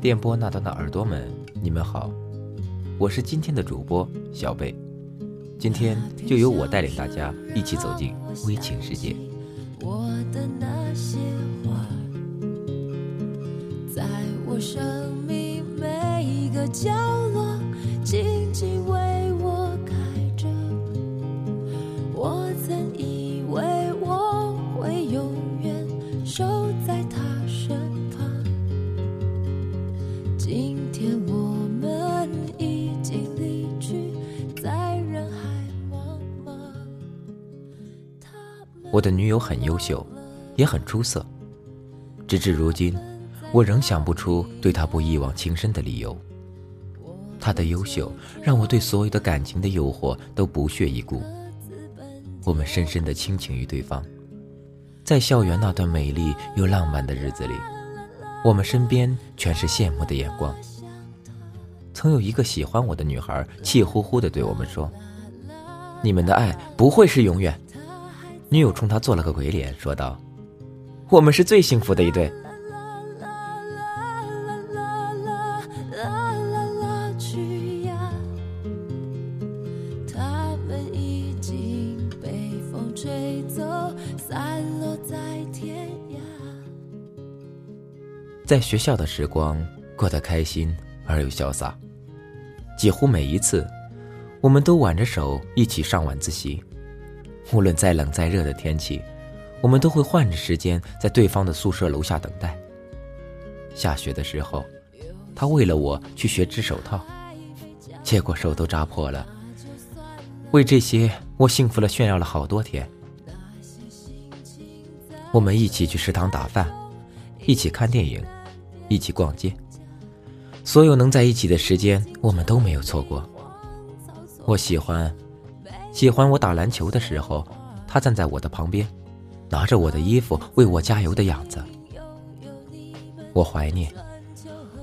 电波那端的耳朵们，你们好，我是今天的主播小贝，今天就由我带领大家一起走进微情世界。我的那些话，在我生命每一个角落，今天我们已经离去，在人海茫茫。我的女友很优秀，也很出色。直至如今，我仍想不出对她不一往情深的理由。她的优秀让我对所有的感情的诱惑都不屑一顾。我们深深的倾情于对方，在校园那段美丽又浪漫的日子里。我们身边全是羡慕的眼光。曾有一个喜欢我的女孩，气呼呼地对我们说：“你们的爱不会是永远。”女友冲他做了个鬼脸，说道：“我们是最幸福的一对。”在学校的时光过得开心而又潇洒，几乎每一次，我们都挽着手一起上晚自习。无论再冷再热的天气，我们都会换着时间在对方的宿舍楼下等待。下雪的时候，他为了我去学织手套，结果手都扎破了。为这些，我幸福了炫耀了好多天。我们一起去食堂打饭，一起看电影。一起逛街，所有能在一起的时间，我们都没有错过。我喜欢，喜欢我打篮球的时候，他站在我的旁边，拿着我的衣服为我加油的样子。我怀念，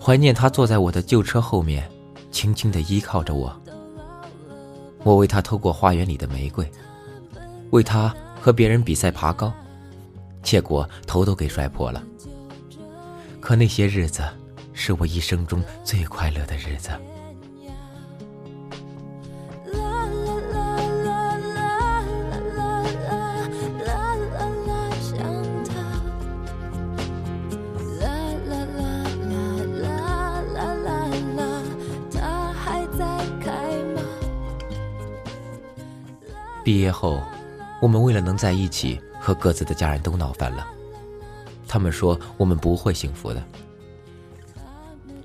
怀念他坐在我的旧车后面，轻轻的依靠着我。我为他偷过花园里的玫瑰，为他和别人比赛爬高，结果头都给摔破了。可那些日子，是我一生中最快乐的日子。毕业后，我们为了能在一起，和各自的家人都闹翻了。他们说我们不会幸福的，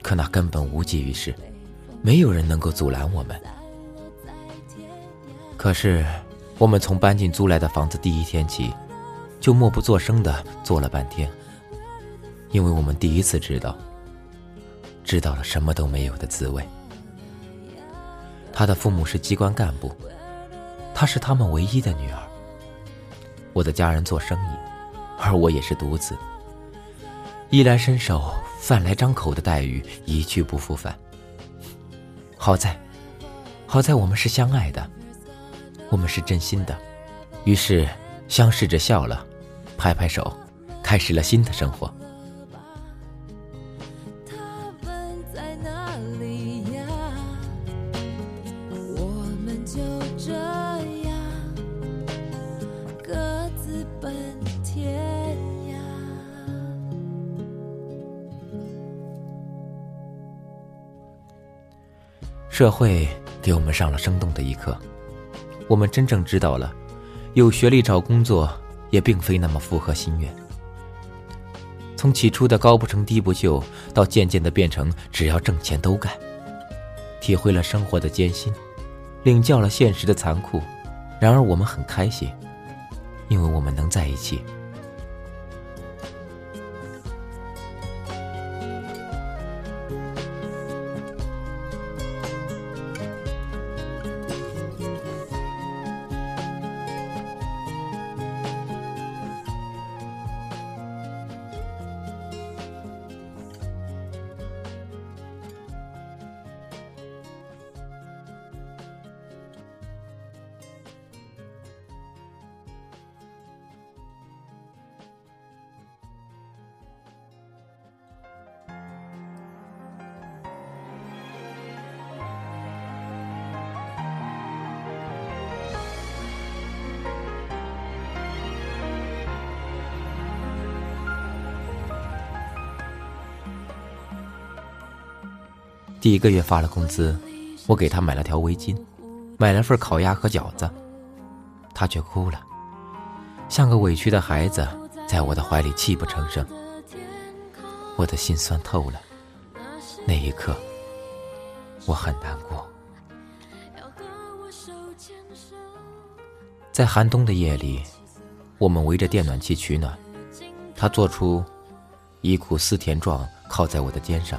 可那根本无济于事，没有人能够阻拦我们。可是，我们从搬进租来的房子第一天起，就默不作声的坐了半天，因为我们第一次知道，知道了什么都没有的滋味。他的父母是机关干部，她是他们唯一的女儿。我的家人做生意，而我也是独子。衣来伸手、饭来张口的待遇一去不复返。好在，好在我们是相爱的，我们是真心的，于是相视着笑了，拍拍手，开始了新的生活。社会给我们上了生动的一课，我们真正知道了，有学历找工作也并非那么符合心愿。从起初的高不成低不就，到渐渐的变成只要挣钱都干，体会了生活的艰辛，领教了现实的残酷。然而我们很开心，因为我们能在一起。第一个月发了工资，我给他买了条围巾，买了份烤鸭和饺子，他却哭了，像个委屈的孩子，在我的怀里泣不成声。我的心酸透了，那一刻，我很难过。在寒冬的夜里，我们围着电暖气取暖，他做出忆苦思甜状，靠在我的肩上。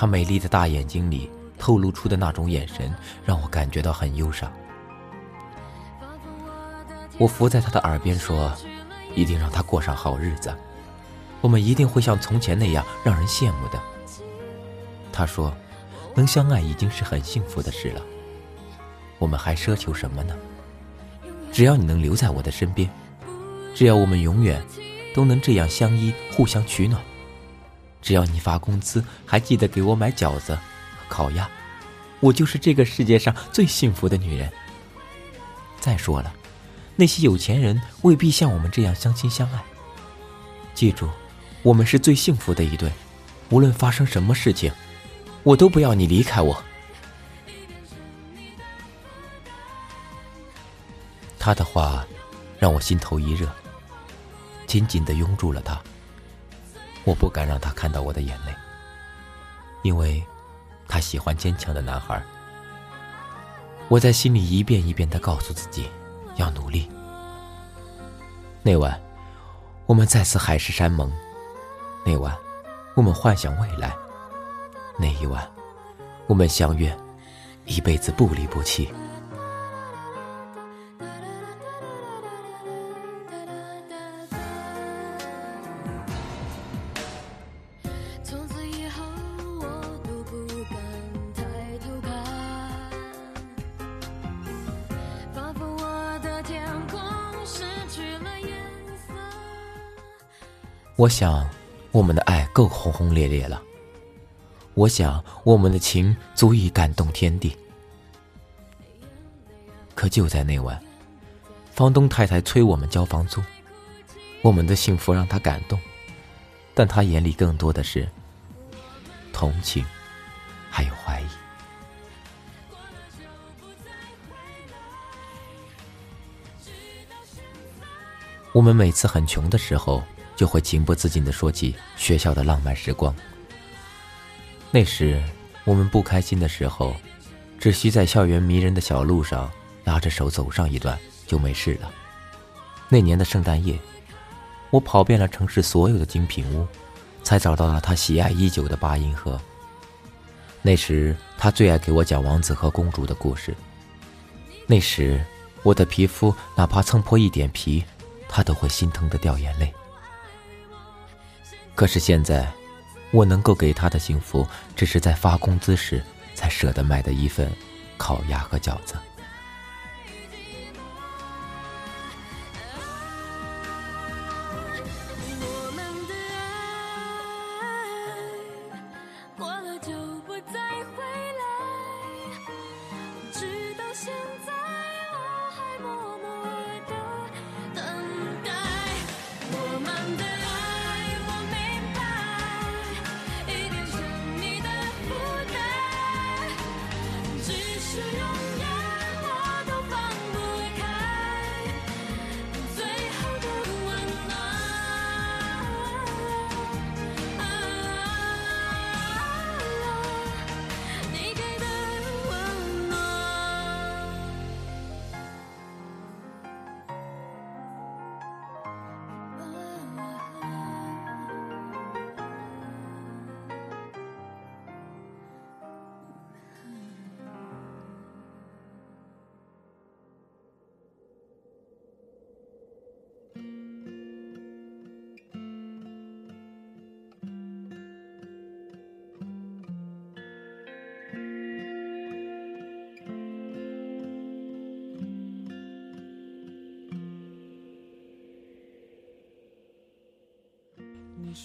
她美丽的大眼睛里透露出的那种眼神，让我感觉到很忧伤。我伏在她的耳边说：“一定让她过上好日子，我们一定会像从前那样让人羡慕的。”她说：“能相爱已经是很幸福的事了，我们还奢求什么呢？只要你能留在我的身边，只要我们永远都能这样相依，互相取暖。”只要你发工资还记得给我买饺子烤鸭，我就是这个世界上最幸福的女人。再说了，那些有钱人未必像我们这样相亲相爱。记住，我们是最幸福的一对，无论发生什么事情，我都不要你离开我。他的话让我心头一热，紧紧的拥住了他。我不敢让他看到我的眼泪，因为，他喜欢坚强的男孩。我在心里一遍一遍的告诉自己，要努力。那晚，我们再次海誓山盟；那晚，我们幻想未来；那一晚，我们相约，一辈子不离不弃。我想，我们的爱够轰轰烈烈了。我想，我们的情足以感动天地。可就在那晚，房东太太催我们交房租，我们的幸福让他感动，但他眼里更多的是同情，还有怀疑。我们每次很穷的时候。就会情不自禁地说起学校的浪漫时光。那时，我们不开心的时候，只需在校园迷人的小路上拉着手走上一段就没事了。那年的圣诞夜，我跑遍了城市所有的精品屋，才找到了他喜爱已久的八音盒。那时，他最爱给我讲王子和公主的故事。那时，我的皮肤哪怕蹭破一点皮，他都会心疼的掉眼泪。可是现在，我能够给他的幸福，只是在发工资时才舍得买的一份烤鸭和饺子。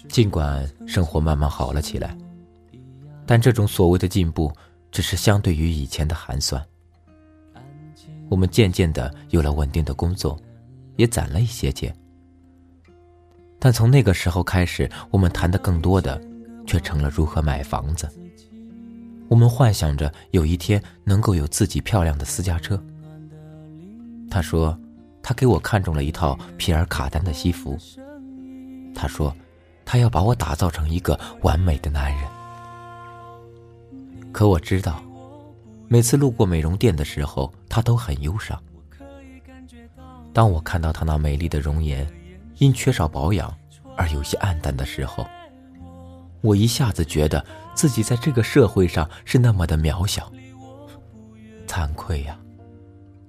尽管生活慢慢好了起来，但这种所谓的进步，只是相对于以前的寒酸。我们渐渐的有了稳定的工作，也攒了一些钱。但从那个时候开始，我们谈的更多的，却成了如何买房子。我们幻想着有一天能够有自己漂亮的私家车。他说，他给我看中了一套皮尔卡丹的西服。他说，他要把我打造成一个完美的男人。可我知道，每次路过美容店的时候，他都很忧伤。当我看到他那美丽的容颜，因缺少保养而有些暗淡的时候，我一下子觉得自己在这个社会上是那么的渺小，惭愧呀！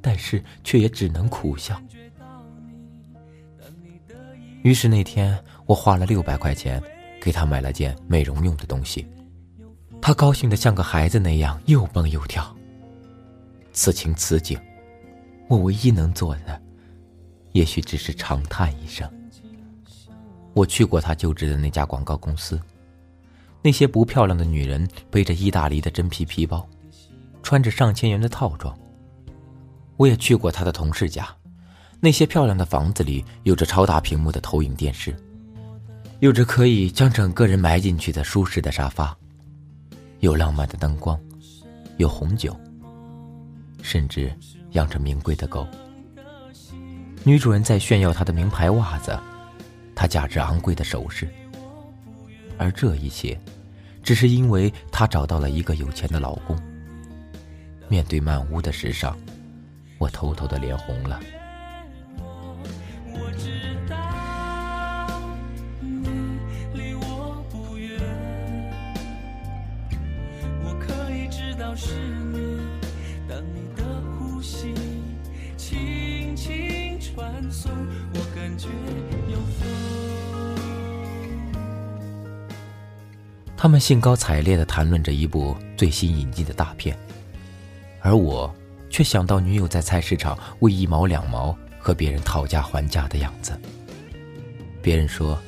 但是却也只能苦笑。于是那天，我花了六百块钱给他买了件美容用的东西，他高兴的像个孩子那样又蹦又跳。此情此景，我唯一能做的，也许只是长叹一声。我去过他就职的那家广告公司，那些不漂亮的女人背着意大利的真皮皮包，穿着上千元的套装。我也去过他的同事家，那些漂亮的房子里有着超大屏幕的投影电视，有着可以将整个人埋进去的舒适的沙发，有浪漫的灯光，有红酒，甚至养着名贵的狗。女主人在炫耀她的名牌袜子。她价值昂贵的首饰，而这一切，只是因为她找到了一个有钱的老公。面对满屋的时尚，我偷偷的脸红了。他们兴高采烈的谈论着一部最新引进的大片，而我却想到女友在菜市场为一毛两毛和别人讨价还价的样子。别人说，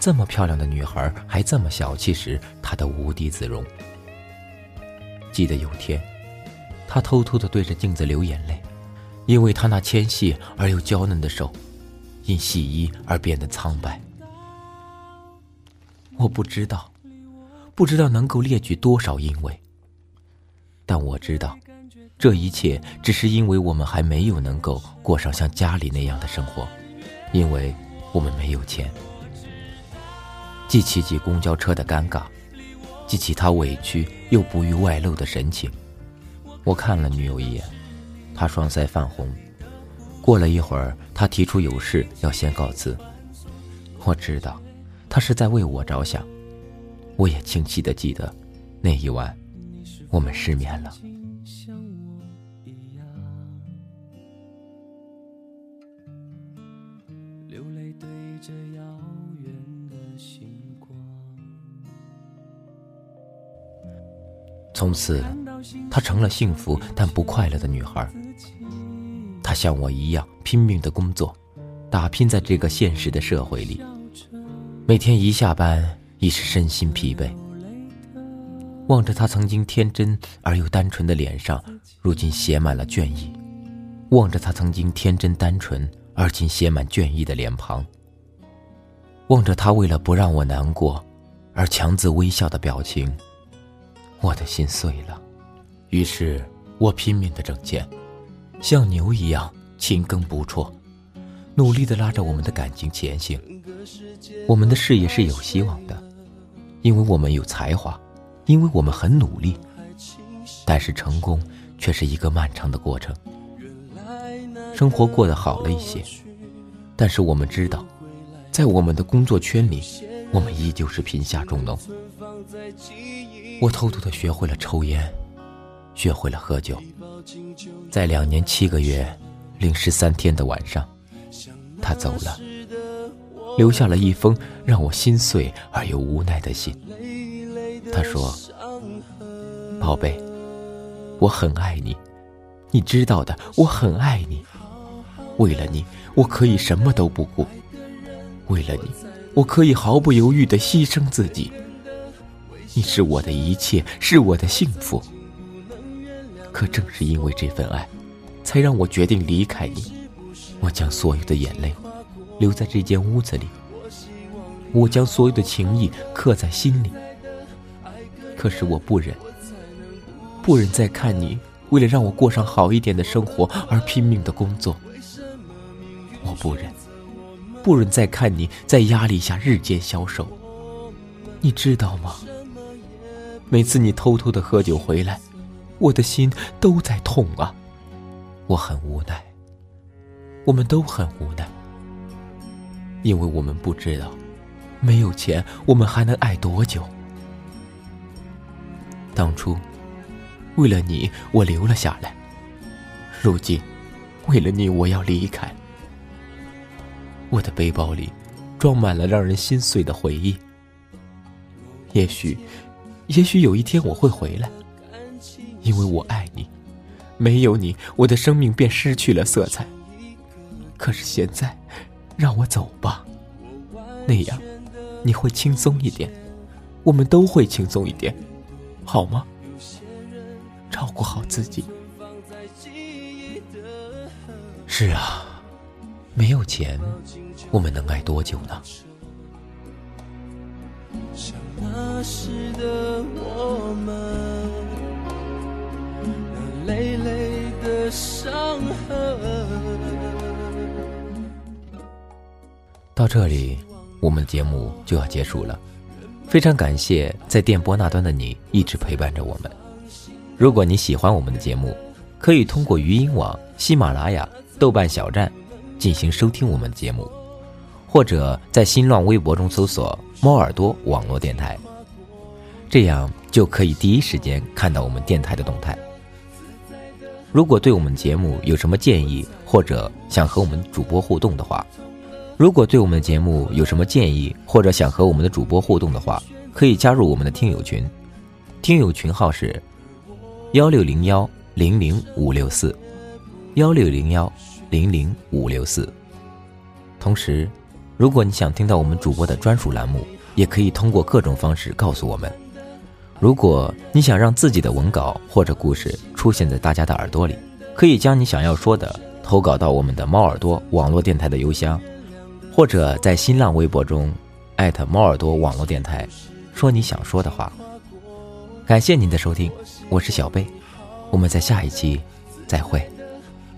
这么漂亮的女孩还这么小气时，她都无地自容。记得有天，她偷偷的对着镜子流眼泪，因为她那纤细而又娇嫩的手，因洗衣而变得苍白。我不知道。不知道能够列举多少因为，但我知道，这一切只是因为我们还没有能够过上像家里那样的生活，因为我们没有钱。记起挤公交车的尴尬，记起他委屈又不欲外露的神情，我看了女友一眼，她双腮泛红。过了一会儿，她提出有事要先告辞。我知道，她是在为我着想。我也清晰的记得，那一晚，我们失眠了。从此，她成了幸福但不快乐的女孩。她像我一样拼命的工作，打拼在这个现实的社会里，每天一下班。已是身心疲惫，望着他曾经天真而又单纯的脸上，如今写满了倦意；望着他曾经天真单纯而今写满倦意的脸庞；望着他为了不让我难过而强自微笑的表情，我的心碎了。于是我拼命的挣钱，像牛一样勤耕不辍，努力的拉着我们的感情前行。我们的事业是有希望的。因为我们有才华，因为我们很努力，但是成功却是一个漫长的过程。生活过得好了一些，但是我们知道，在我们的工作圈里，我们依旧是贫下中农。我偷偷的学会了抽烟，学会了喝酒，在两年七个月零十三天的晚上，他走了。留下了一封让我心碎而又无奈的信。他说：“宝贝，我很爱你，你知道的，我很爱你。为了你，我可以什么都不顾；为了你，我可以毫不犹豫的牺牲自己。你是我的一切，是我的幸福。可正是因为这份爱，才让我决定离开你。我将所有的眼泪留在这间屋子里，我将所有的情谊刻在心里。可是我不忍，不忍再看你为了让我过上好一点的生活而拼命的工作。我不忍，不忍再看你在压力下日渐消瘦。你知道吗？每次你偷偷的喝酒回来，我的心都在痛啊。我很无奈。我们都很无奈，因为我们不知道，没有钱，我们还能爱多久？当初，为了你，我留了下来；如今，为了你，我要离开。我的背包里，装满了让人心碎的回忆。也许，也许有一天我会回来，因为我爱你。没有你，我的生命便失去了色彩。可是现在，让我走吧，那样你会轻松一点，我们都会轻松一点，好吗？照顾好自己。是啊，没有钱，我们能爱多久呢？那时的我们，累累的伤痕。到这里，我们的节目就要结束了。非常感谢在电波那端的你一直陪伴着我们。如果你喜欢我们的节目，可以通过语音网、喜马拉雅、豆瓣小站进行收听我们的节目，或者在新浪微博中搜索“猫耳朵网络电台”，这样就可以第一时间看到我们电台的动态。如果对我们节目有什么建议，或者想和我们主播互动的话，如果对我们的节目有什么建议，或者想和我们的主播互动的话，可以加入我们的听友群，听友群号是幺六零幺零零五六四，幺六零幺零零五六四。同时，如果你想听到我们主播的专属栏目，也可以通过各种方式告诉我们。如果你想让自己的文稿或者故事出现在大家的耳朵里，可以将你想要说的投稿到我们的猫耳朵网络电台的邮箱。或者在新浪微博中艾特猫耳朵网络电台，说你想说的话。感谢您的收听，我是小贝，我们在下一期再会。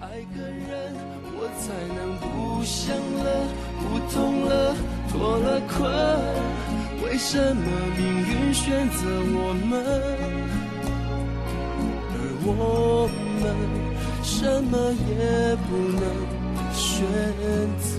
爱个人，我才能不想了，不痛了，脱了困。为什么命运选择我们，而我们什么也不能选择？